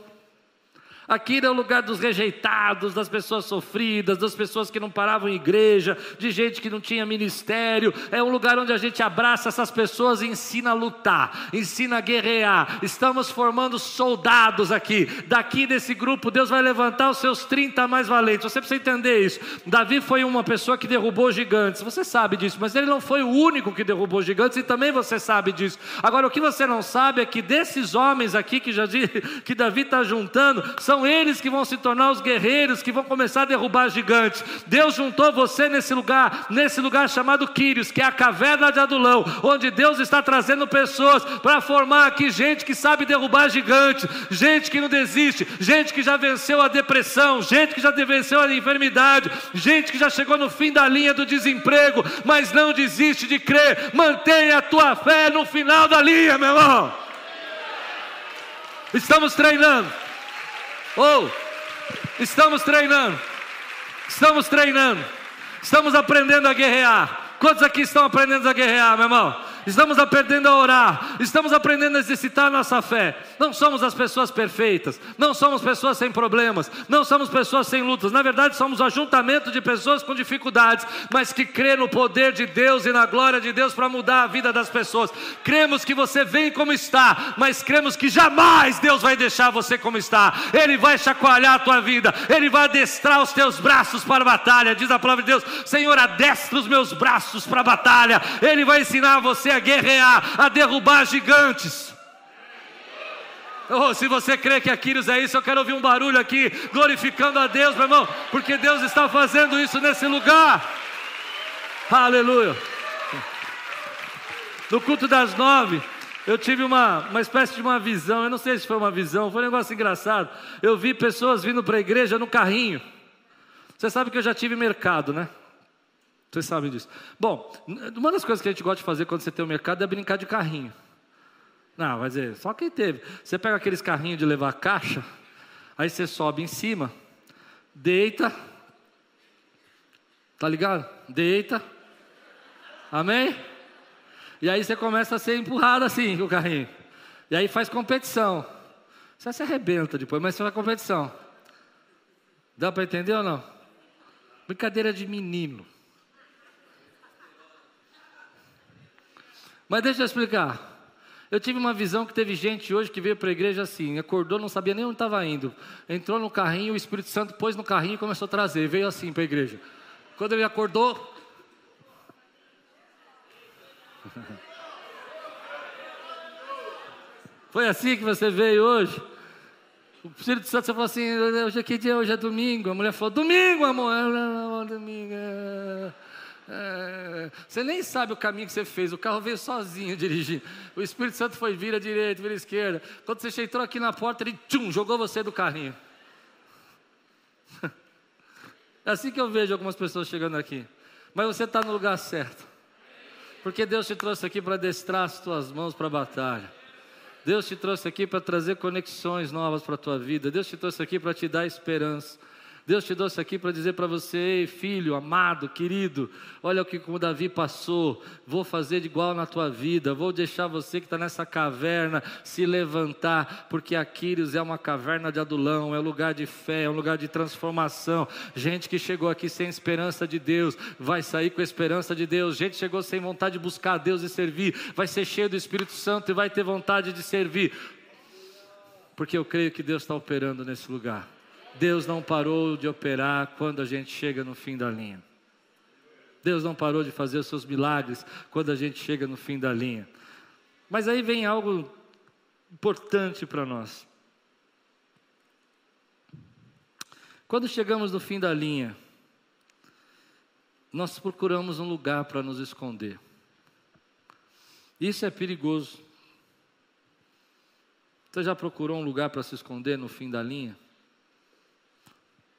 S1: Aqui é o lugar dos rejeitados, das pessoas sofridas, das pessoas que não paravam em igreja, de gente que não tinha ministério. É um lugar onde a gente abraça essas pessoas e ensina a lutar, ensina a guerrear. Estamos formando soldados aqui. Daqui desse grupo, Deus vai levantar os seus 30 mais valentes. Você precisa entender isso. Davi foi uma pessoa que derrubou gigantes. Você sabe disso, mas ele não foi o único que derrubou gigantes e também você sabe disso. Agora, o que você não sabe é que desses homens aqui que, já, que Davi está juntando, são são eles que vão se tornar os guerreiros que vão começar a derrubar gigantes. Deus juntou você nesse lugar, nesse lugar chamado Quírios, que é a caverna de Adulão, onde Deus está trazendo pessoas para formar aqui gente que sabe derrubar gigantes, gente que não desiste, gente que já venceu a depressão, gente que já venceu a enfermidade, gente que já chegou no fim da linha do desemprego, mas não desiste de crer. Mantenha a tua fé no final da linha, meu irmão. Estamos treinando. Ou, oh, estamos treinando, estamos treinando, estamos aprendendo a guerrear. Quantos aqui estão aprendendo a guerrear, meu irmão? estamos aprendendo a orar, estamos aprendendo a exercitar nossa fé. Não somos as pessoas perfeitas, não somos pessoas sem problemas, não somos pessoas sem lutas. Na verdade, somos o ajuntamento de pessoas com dificuldades, mas que crê no poder de Deus e na glória de Deus para mudar a vida das pessoas. Cremos que você vem como está, mas cremos que jamais Deus vai deixar você como está. Ele vai chacoalhar a tua vida, ele vai adestrar os teus braços para a batalha. Diz a palavra de Deus: Senhor, adestra os meus braços para a batalha. Ele vai ensinar você a guerrear, a derrubar gigantes. Oh, se você crê que Aquiles é isso, eu quero ouvir um barulho aqui, glorificando a Deus, meu irmão, porque Deus está fazendo isso nesse lugar. Aleluia. No culto das nove, eu tive uma, uma espécie de uma visão, eu não sei se foi uma visão, foi um negócio engraçado. Eu vi pessoas vindo para a igreja no carrinho. Você sabe que eu já tive mercado, né? Vocês sabem disso. Bom, uma das coisas que a gente gosta de fazer quando você tem o um mercado é brincar de carrinho. Não, vai dizer, só quem teve. Você pega aqueles carrinhos de levar caixa, aí você sobe em cima, deita, tá ligado? Deita, amém? E aí você começa a ser empurrado assim com o carrinho. E aí faz competição. Você se arrebenta depois, mas faz competição. Dá para entender ou não? Brincadeira de menino. Mas deixa eu explicar. Eu tive uma visão que teve gente hoje que veio para a igreja assim, acordou, não sabia nem onde estava indo. Entrou no carrinho, o Espírito Santo pôs no carrinho e começou a trazer, veio assim para a igreja. Quando ele acordou. Foi assim que você veio hoje? O Espírito Santo falou assim, hoje é que dia? Hoje é domingo. A mulher falou, domingo, amor. Domingo. É, você nem sabe o caminho que você fez, o carro veio sozinho dirigindo. O Espírito Santo foi vira direita, vira esquerda. Quando você entrou aqui na porta, ele tchum, jogou você do carrinho. É assim que eu vejo algumas pessoas chegando aqui. Mas você está no lugar certo. Porque Deus te trouxe aqui para destrar as tuas mãos para a batalha. Deus te trouxe aqui para trazer conexões novas para a tua vida. Deus te trouxe aqui para te dar esperança. Deus te trouxe aqui para dizer para você, filho, amado, querido, olha o que o Davi passou, vou fazer de igual na tua vida, vou deixar você que está nessa caverna se levantar, porque Aquiles é uma caverna de adulão, é um lugar de fé, é um lugar de transformação. Gente que chegou aqui sem esperança de Deus, vai sair com a esperança de Deus. Gente que chegou sem vontade de buscar a Deus e servir, vai ser cheio do Espírito Santo e vai ter vontade de servir. Porque eu creio que Deus está operando nesse lugar. Deus não parou de operar quando a gente chega no fim da linha. Deus não parou de fazer os seus milagres quando a gente chega no fim da linha. Mas aí vem algo importante para nós. Quando chegamos no fim da linha, nós procuramos um lugar para nos esconder. Isso é perigoso. Você já procurou um lugar para se esconder no fim da linha?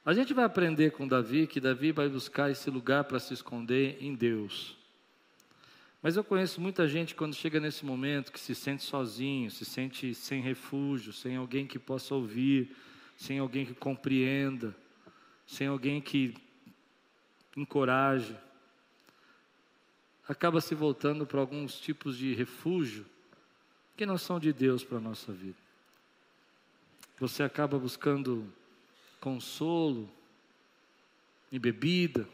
S1: A gente vai aprender com Davi que Davi vai buscar esse lugar para se esconder em Deus. Mas eu conheço muita gente quando chega nesse momento que se sente sozinho, se sente sem refúgio, sem alguém que possa ouvir, sem alguém que compreenda, sem alguém que encoraje. Acaba se voltando para alguns tipos de refúgio que não são de Deus para a nossa vida. Você acaba buscando consolo em bebida,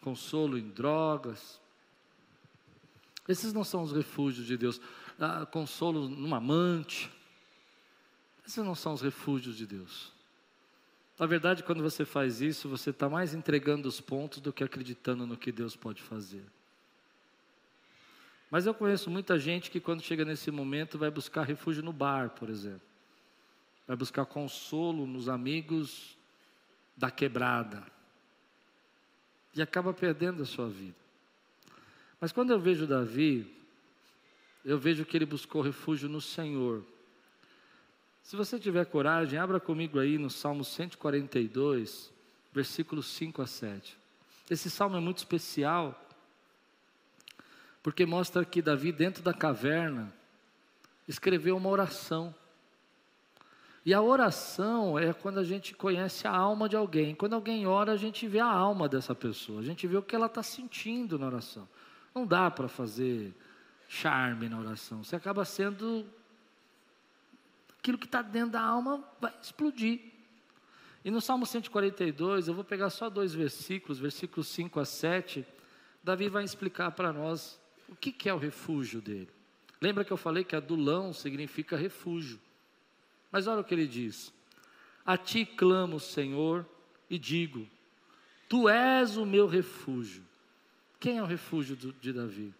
S1: consolo em drogas. Esses não são os refúgios de Deus. Ah, consolo num amante. Esses não são os refúgios de Deus. Na verdade, quando você faz isso, você está mais entregando os pontos do que acreditando no que Deus pode fazer. Mas eu conheço muita gente que, quando chega nesse momento, vai buscar refúgio no bar, por exemplo vai buscar consolo nos amigos da quebrada e acaba perdendo a sua vida. Mas quando eu vejo Davi, eu vejo que ele buscou refúgio no Senhor. Se você tiver coragem, abra comigo aí no Salmo 142, versículos 5 a 7. Esse salmo é muito especial, porque mostra que Davi, dentro da caverna, escreveu uma oração. E a oração é quando a gente conhece a alma de alguém. Quando alguém ora, a gente vê a alma dessa pessoa, a gente vê o que ela está sentindo na oração. Não dá para fazer charme na oração. Você acaba sendo aquilo que está dentro da alma vai explodir. E no Salmo 142, eu vou pegar só dois versículos, versículos 5 a 7. Davi vai explicar para nós o que, que é o refúgio dele. Lembra que eu falei que adulão significa refúgio. Mas olha o que ele diz: A ti clamo, Senhor, e digo: Tu és o meu refúgio. Quem é o refúgio de Davi?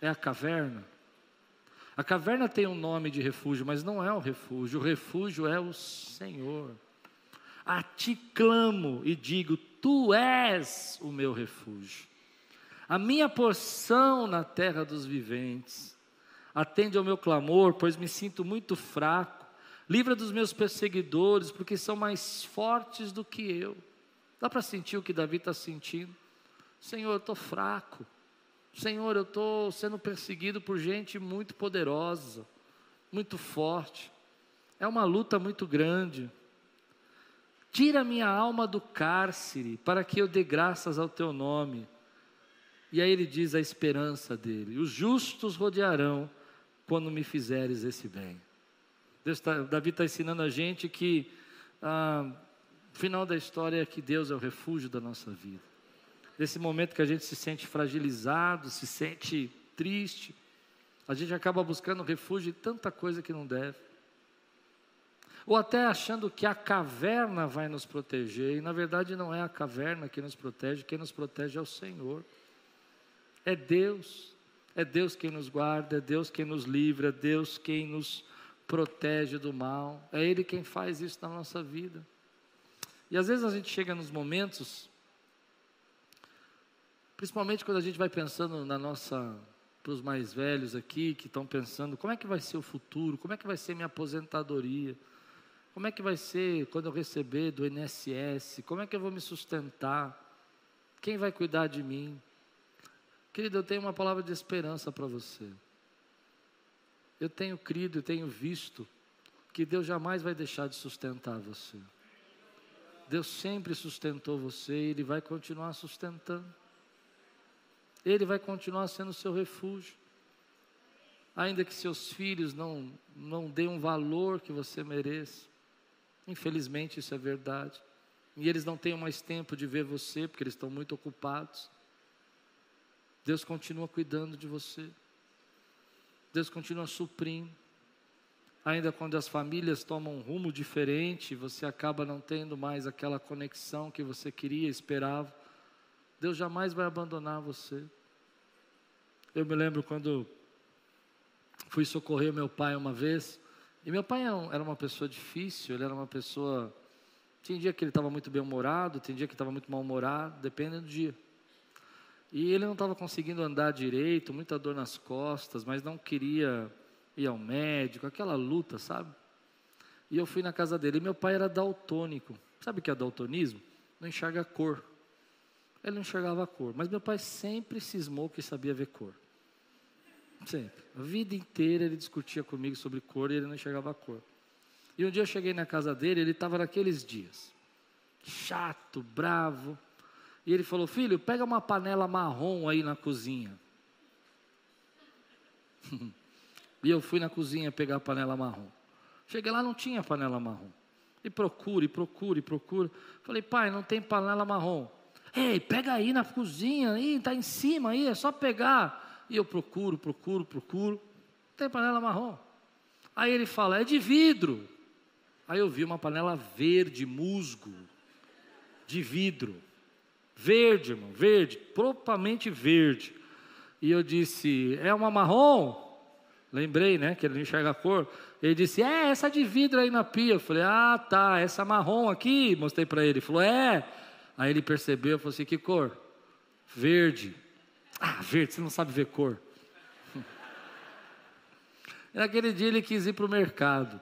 S1: É a caverna? A caverna tem um nome de refúgio, mas não é o refúgio. O refúgio é o Senhor. A ti clamo e digo: Tu és o meu refúgio, a minha porção na terra dos viventes. Atende ao meu clamor, pois me sinto muito fraco. Livra dos meus perseguidores, porque são mais fortes do que eu. Dá para sentir o que Davi está sentindo? Senhor, eu estou fraco. Senhor, eu estou sendo perseguido por gente muito poderosa, muito forte. É uma luta muito grande. Tira minha alma do cárcere, para que eu dê graças ao teu nome. E aí ele diz a esperança dele: os justos rodearão quando me fizeres esse bem. Tá, Davi está ensinando a gente que ah, o final da história é que Deus é o refúgio da nossa vida. Nesse momento que a gente se sente fragilizado, se sente triste, a gente acaba buscando refúgio em tanta coisa que não deve. Ou até achando que a caverna vai nos proteger, e na verdade não é a caverna que nos protege, quem nos protege é o Senhor. É Deus. É Deus quem nos guarda, é Deus quem nos livra, é Deus quem nos protege do mal. É Ele quem faz isso na nossa vida. E às vezes a gente chega nos momentos Principalmente quando a gente vai pensando na nossa, para os mais velhos aqui, que estão pensando, como é que vai ser o futuro? Como é que vai ser minha aposentadoria? Como é que vai ser quando eu receber do INSS? Como é que eu vou me sustentar? Quem vai cuidar de mim? Querido, eu tenho uma palavra de esperança para você. Eu tenho crido e tenho visto que Deus jamais vai deixar de sustentar você. Deus sempre sustentou você e Ele vai continuar sustentando. Ele vai continuar sendo seu refúgio. Ainda que seus filhos não, não deem um valor que você mereça. Infelizmente isso é verdade. E eles não têm mais tempo de ver você, porque eles estão muito ocupados. Deus continua cuidando de você. Deus continua suprindo. Ainda quando as famílias tomam um rumo diferente, você acaba não tendo mais aquela conexão que você queria, esperava. Deus jamais vai abandonar você. Eu me lembro quando fui socorrer meu pai uma vez, e meu pai é era uma pessoa difícil, ele era uma pessoa. Tinha dia que ele estava muito bem-humorado, tinha dia que estava muito mal-humorado, depende do dia. E ele não estava conseguindo andar direito, muita dor nas costas, mas não queria ir ao médico, aquela luta, sabe? E eu fui na casa dele. E meu pai era daltônico. Sabe o que é daltonismo? Não enxerga cor. Ele não enxergava a cor, mas meu pai sempre cismou que sabia ver cor. Sempre. A vida inteira ele discutia comigo sobre cor e ele não enxergava a cor. E um dia eu cheguei na casa dele, ele estava naqueles dias. Chato, bravo. E ele falou: Filho, pega uma panela marrom aí na cozinha. e eu fui na cozinha pegar a panela marrom. Cheguei lá, não tinha panela marrom. E procura, e procura, e procura. Falei, pai, não tem panela marrom. Ei, pega aí na cozinha, aí, está em cima aí, é só pegar. E eu procuro, procuro, procuro. Não tem panela marrom. Aí ele fala, é de vidro. Aí eu vi uma panela verde, musgo, de vidro. Verde, irmão, verde, propriamente verde. E eu disse, é uma marrom? Lembrei, né, que ele não enxerga a cor. Ele disse, é, essa de vidro aí na pia. Eu falei, ah, tá, essa marrom aqui. Mostrei para ele. Ele falou, é. Aí ele percebeu, falou assim: que cor? Verde. Ah, verde, você não sabe ver cor. Naquele dia ele quis ir para o mercado.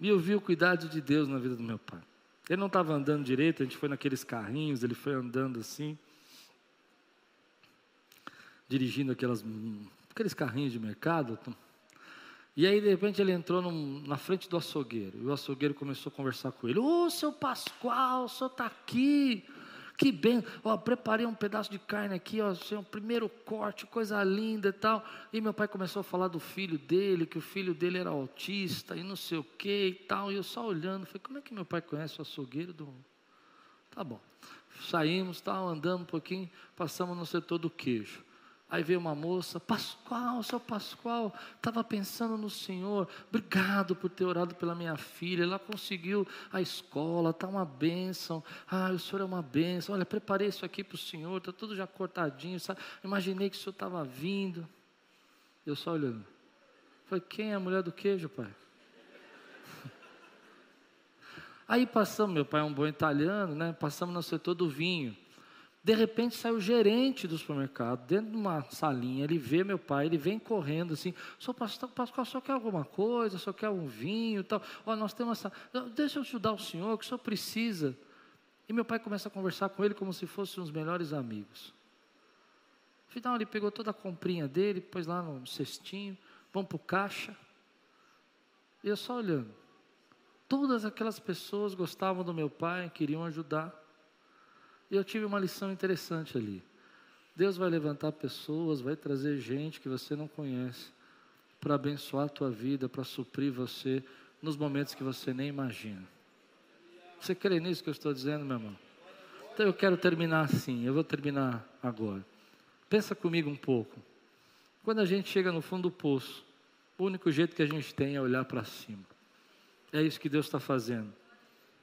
S1: E eu vi o cuidado de Deus na vida do meu pai. Ele não estava andando direito, a gente foi naqueles carrinhos, ele foi andando assim, dirigindo aquelas, aqueles carrinhos de mercado. E aí, de repente, ele entrou num, na frente do açougueiro. E o açougueiro começou a conversar com ele. Ô, oh, seu Pascoal, o senhor está aqui. Que bem. Ó, preparei um pedaço de carne aqui, ó, seu primeiro corte, coisa linda e tal. E meu pai começou a falar do filho dele, que o filho dele era autista e não sei o que e tal. E eu só olhando, falei, como é que meu pai conhece o açougueiro do. Tá bom. Saímos, tal, andamos um pouquinho, passamos no setor do queijo. Aí veio uma moça, Pascoal, seu Pascoal, estava pensando no Senhor, obrigado por ter orado pela minha filha, ela conseguiu a escola, está uma bênção, ah, o Senhor é uma bênção, olha, preparei isso aqui para o Senhor, está tudo já cortadinho, sabe? imaginei que o Senhor estava vindo, eu só olhando, falei, quem é a mulher do queijo, pai? Aí passamos, meu pai é um bom italiano, né? passamos no setor do vinho, de repente sai o gerente do supermercado, dentro de uma salinha, ele vê meu pai, ele vem correndo assim, sou pastor, Pascoal, só quer alguma coisa, só quer um vinho tal. Olha, nós temos essa. Deixa eu ajudar o senhor, que o senhor precisa. E meu pai começa a conversar com ele como se fossem os melhores amigos. Afinal, ele pegou toda a comprinha dele, pôs lá no cestinho, vamos para o caixa. E eu só olhando. Todas aquelas pessoas gostavam do meu pai, queriam ajudar. E eu tive uma lição interessante ali. Deus vai levantar pessoas, vai trazer gente que você não conhece para abençoar a tua vida, para suprir você nos momentos que você nem imagina. Você crê nisso que eu estou dizendo, meu irmão? Então eu quero terminar assim, eu vou terminar agora. Pensa comigo um pouco. Quando a gente chega no fundo do poço, o único jeito que a gente tem é olhar para cima. É isso que Deus está fazendo.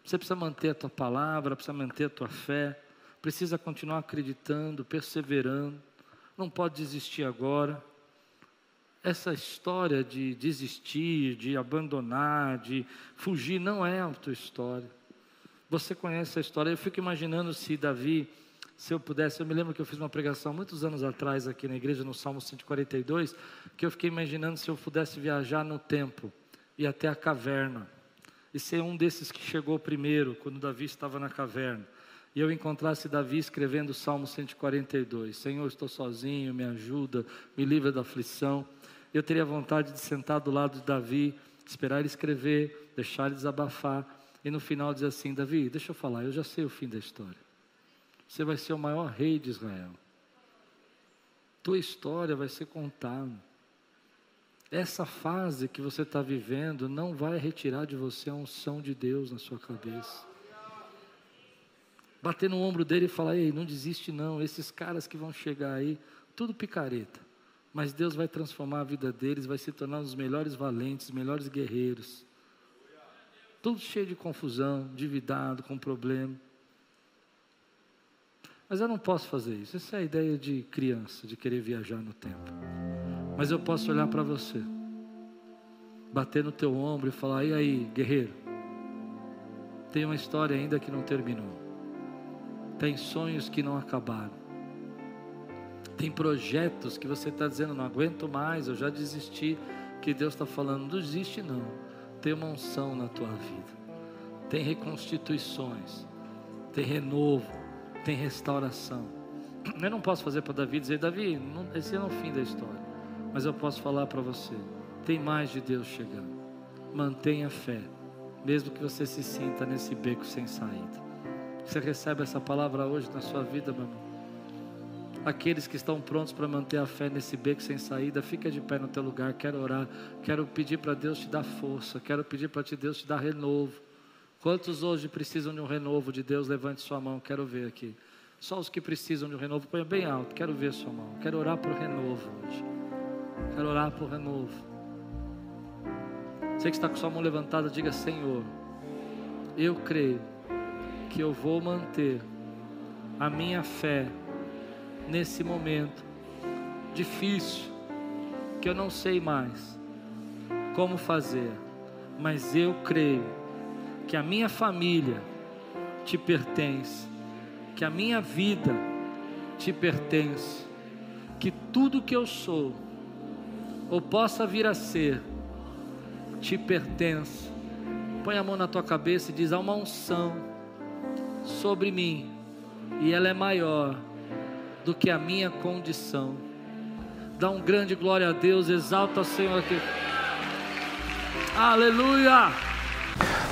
S1: Você precisa manter a tua palavra, precisa manter a tua fé, precisa continuar acreditando, perseverando, não pode desistir agora. Essa história de desistir, de abandonar, de fugir, não é a tua história. Você conhece a história. Eu fico imaginando se Davi se eu pudesse, eu me lembro que eu fiz uma pregação muitos anos atrás aqui na igreja, no Salmo 142, que eu fiquei imaginando se eu pudesse viajar no tempo e até a caverna, e ser um desses que chegou primeiro, quando Davi estava na caverna, e eu encontrasse Davi escrevendo o Salmo 142: Senhor, estou sozinho, me ajuda, me livra da aflição. Eu teria vontade de sentar do lado de Davi, esperar ele escrever, deixar ele desabafar, e no final dizer assim: Davi, deixa eu falar, eu já sei o fim da história. Você vai ser o maior rei de Israel. Tua história vai ser contada. Essa fase que você está vivendo não vai retirar de você a unção de Deus na sua cabeça. Bater no ombro dele e falar: Ei, não desiste não. Esses caras que vão chegar aí, tudo picareta. Mas Deus vai transformar a vida deles, vai se tornar os melhores valentes, os melhores guerreiros. Tudo cheio de confusão, endividado, com problema. Mas eu não posso fazer isso. Essa é a ideia de criança, de querer viajar no tempo. Mas eu posso olhar para você, bater no teu ombro e falar: e aí, guerreiro? Tem uma história ainda que não terminou. Tem sonhos que não acabaram. Tem projetos que você está dizendo: não aguento mais, eu já desisti. Que Deus está falando: não desiste, não. Tem uma unção na tua vida. Tem reconstituições. Tem renovo. Tem restauração. Eu não posso fazer para Davi dizer: Davi, não, esse é o fim da história. Mas eu posso falar para você: tem mais de Deus chegando. Mantenha fé, mesmo que você se sinta nesse beco sem saída. Você recebe essa palavra hoje na sua vida, meu irmão? Aqueles que estão prontos para manter a fé nesse beco sem saída, fica de pé no teu lugar. Quero orar, quero pedir para Deus te dar força, quero pedir para Deus te dar renovo. Quantos hoje precisam de um renovo de Deus? Levante sua mão, quero ver aqui. Só os que precisam de um renovo, põe bem alto, quero ver sua mão. Quero orar por renovo hoje. Quero orar por renovo. Você que está com sua mão levantada, diga: Senhor, eu creio que eu vou manter a minha fé nesse momento difícil, que eu não sei mais como fazer, mas eu creio que a minha família te pertence, que a minha vida te pertence, que tudo que eu sou ou possa vir a ser, te pertence. Põe a mão na tua cabeça e diz: há uma unção sobre mim, e ela é maior do que a minha condição. Dá um grande glória a Deus, exalta o Senhor aqui. Aleluia!